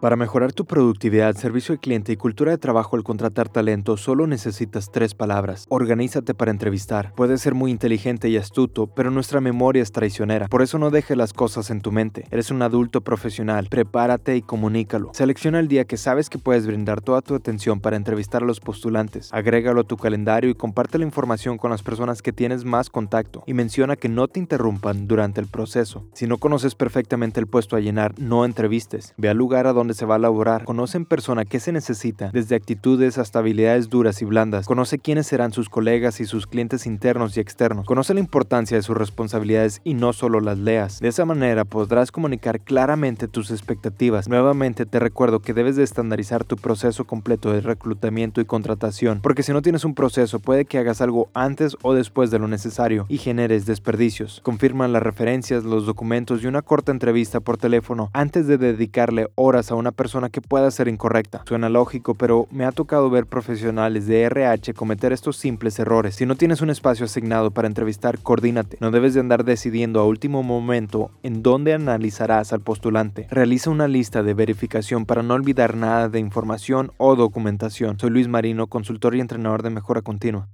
Para mejorar tu productividad, servicio al cliente y cultura de trabajo al contratar talento, solo necesitas tres palabras. Organízate para entrevistar. Puedes ser muy inteligente y astuto, pero nuestra memoria es traicionera. Por eso no dejes las cosas en tu mente. Eres un adulto profesional. Prepárate y comunícalo. Selecciona el día que sabes que puedes brindar toda tu atención para entrevistar a los postulantes. Agrégalo a tu calendario y comparte la información con las personas que tienes más contacto. Y menciona que no te interrumpan durante el proceso. Si no conoces perfectamente el puesto a llenar, no entrevistes. Ve al lugar a donde se va a laborar, conoce en persona qué se necesita, desde actitudes hasta habilidades duras y blandas, conoce quiénes serán sus colegas y sus clientes internos y externos, conoce la importancia de sus responsabilidades y no solo las leas. De esa manera podrás comunicar claramente tus expectativas. Nuevamente te recuerdo que debes de estandarizar tu proceso completo de reclutamiento y contratación, porque si no tienes un proceso puede que hagas algo antes o después de lo necesario y generes desperdicios. Confirma las referencias, los documentos y una corta entrevista por teléfono antes de dedicarle horas a una persona que pueda ser incorrecta. Suena lógico, pero me ha tocado ver profesionales de RH cometer estos simples errores. Si no tienes un espacio asignado para entrevistar, coordínate. No debes de andar decidiendo a último momento en dónde analizarás al postulante. Realiza una lista de verificación para no olvidar nada de información o documentación. Soy Luis Marino, consultor y entrenador de mejora continua.